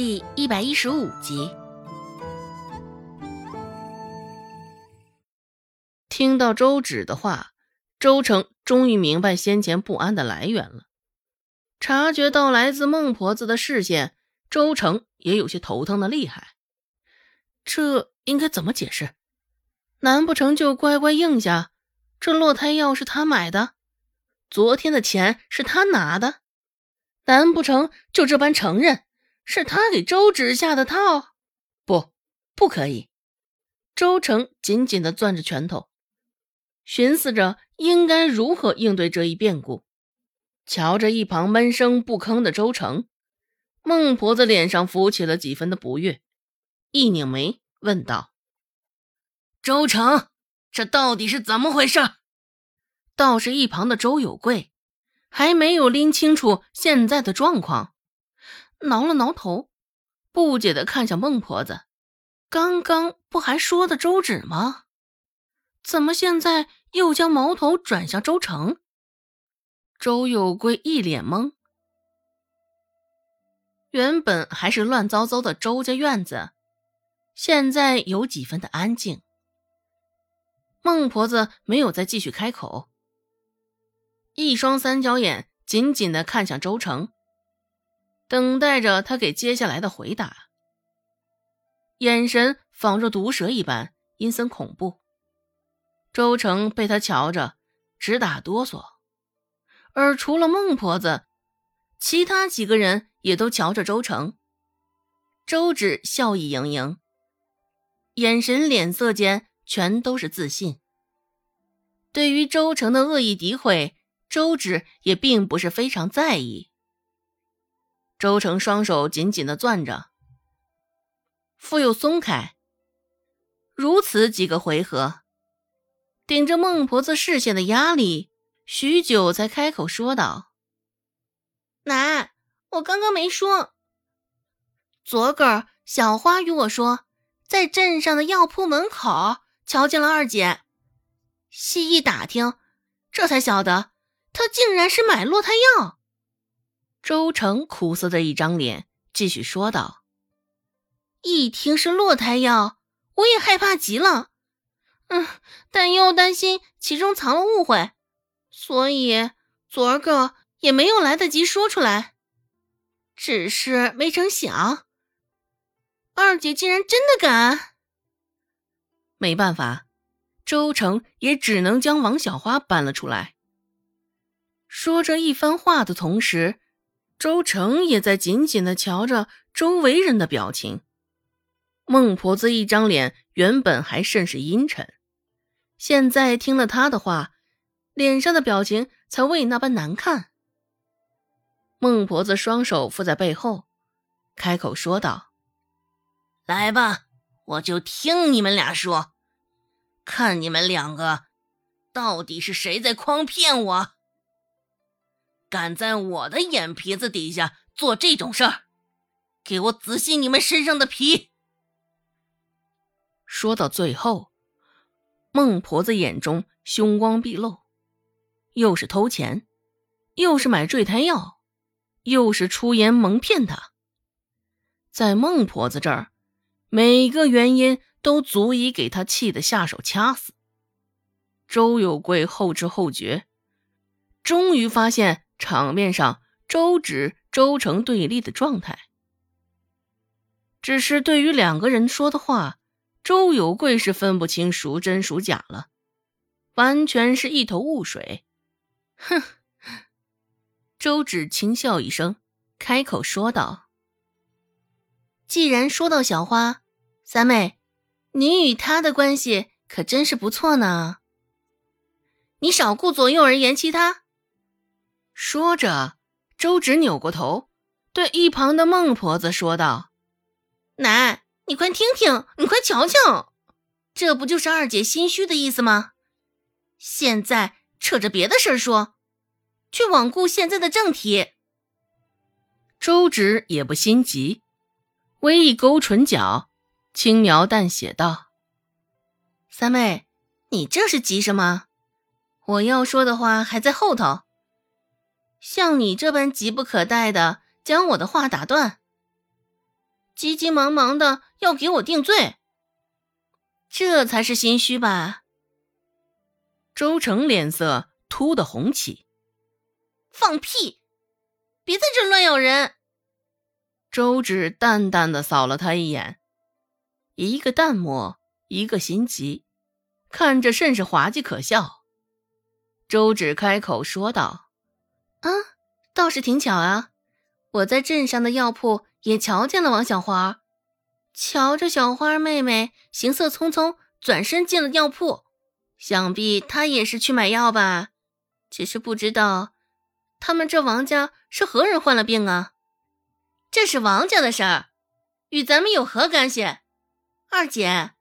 第一百一十五集。听到周芷的话，周成终于明白先前不安的来源了。察觉到来自孟婆子的视线，周成也有些头疼的厉害。这应该怎么解释？难不成就乖乖应下，这落胎药是他买的，昨天的钱是他拿的？难不成就这般承认？是他给周芷下的套，不，不可以。周成紧紧的攥着拳头，寻思着应该如何应对这一变故。瞧着一旁闷声不吭的周成，孟婆子脸上浮起了几分的不悦，一拧眉问道：“周成，这到底是怎么回事？”倒是一旁的周有贵还没有拎清楚现在的状况。挠了挠头，不解的看向孟婆子：“刚刚不还说的周芷吗？怎么现在又将矛头转向周成？”周有贵一脸懵。原本还是乱糟糟的周家院子，现在有几分的安静。孟婆子没有再继续开口，一双三角眼紧紧的看向周成。等待着他给接下来的回答，眼神仿若毒蛇一般阴森恐怖。周成被他瞧着直打哆嗦，而除了孟婆子，其他几个人也都瞧着周成。周芷笑意盈盈，眼神、脸色间全都是自信。对于周成的恶意诋毁，周芷也并不是非常在意。周成双手紧紧的攥着，复又松开。如此几个回合，顶着孟婆子视线的压力，许久才开口说道：“奶，我刚刚没说。昨个儿小花与我说，在镇上的药铺门口瞧见了二姐。细一打听，这才晓得，她竟然是买落胎药。”周成苦涩着一张脸，继续说道：“一听是落胎药，我也害怕极了。嗯，但又担心其中藏了误会，所以昨儿个也没有来得及说出来。只是没成想，二姐竟然真的敢。没办法，周成也只能将王小花搬了出来。说这一番话的同时。”周成也在紧紧的瞧着周围人的表情。孟婆子一张脸原本还甚是阴沉，现在听了他的话，脸上的表情才未那般难看。孟婆子双手附在背后，开口说道：“来吧，我就听你们俩说，看你们两个到底是谁在诓骗我。”敢在我的眼皮子底下做这种事儿，给我仔细你们身上的皮！说到最后，孟婆子眼中凶光毕露，又是偷钱，又是买坠胎药，又是出言蒙骗他，在孟婆子这儿，每个原因都足以给他气得下手掐死。周有贵后知后觉，终于发现。场面上，周芷、周成对立的状态。只是对于两个人说的话，周有贵是分不清孰真孰假了，完全是一头雾水。哼！周芷轻笑一声，开口说道：“既然说到小花，三妹，你与她的关系可真是不错呢。你少顾左右而言其他。”说着，周芷扭过头，对一旁的孟婆子说道：“奶，你快听听，你快瞧瞧，这不就是二姐心虚的意思吗？现在扯着别的事儿说，却罔顾现在的正题。”周芷也不心急，微一勾唇角，轻描淡写道：“三妹，你这是急什么？我要说的话还在后头。”像你这般急不可待的将我的话打断，急急忙忙的要给我定罪，这才是心虚吧？周成脸色突的红起，放屁！别在这乱咬人！周芷淡淡的扫了他一眼，一个淡漠，一个心急，看着甚是滑稽可笑。周芷开口说道：“啊，倒是挺巧啊！我在镇上的药铺也瞧见了王小花，瞧着小花妹妹行色匆匆，转身进了药铺，想必她也是去买药吧？只是不知道，他们这王家是何人患了病啊？这是王家的事儿，与咱们有何干系？二姐，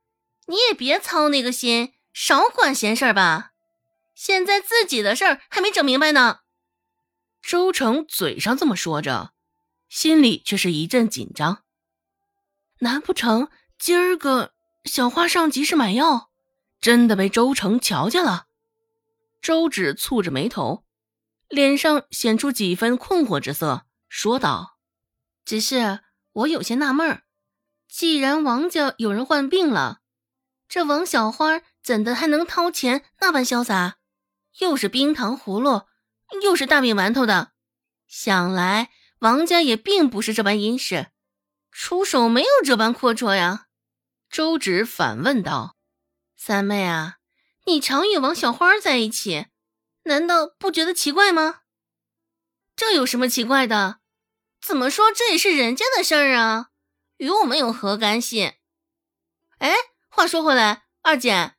你也别操那个心，少管闲事吧。”现在自己的事儿还没整明白呢。周成嘴上这么说着，心里却是一阵紧张。难不成今儿个小花上集市买药，真的被周成瞧见了？周芷蹙着眉头，脸上显出几分困惑之色，说道：“只是我有些纳闷儿，既然王家有人患病了，这王小花怎的还能掏钱那般潇洒？”又是冰糖葫芦，又是大饼馒头的，想来王家也并不是这般殷实，出手没有这般阔绰呀。周芷反问道：“三妹啊，你常与王小花在一起，难道不觉得奇怪吗？这有什么奇怪的？怎么说这也是人家的事儿啊，与我们有何干系？哎，话说回来，二姐，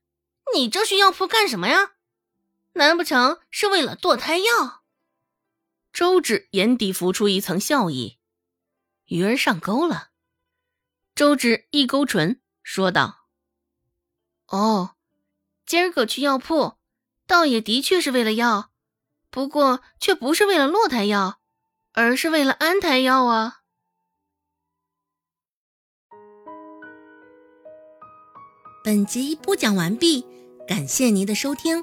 你这去药铺干什么呀？”难不成是为了堕胎药？周芷眼底浮出一层笑意，鱼儿上钩了。周芷一勾唇，说道：“哦，今儿个去药铺，倒也的确是为了药，不过却不是为了落胎药，而是为了安胎药啊。”本集播讲完毕，感谢您的收听。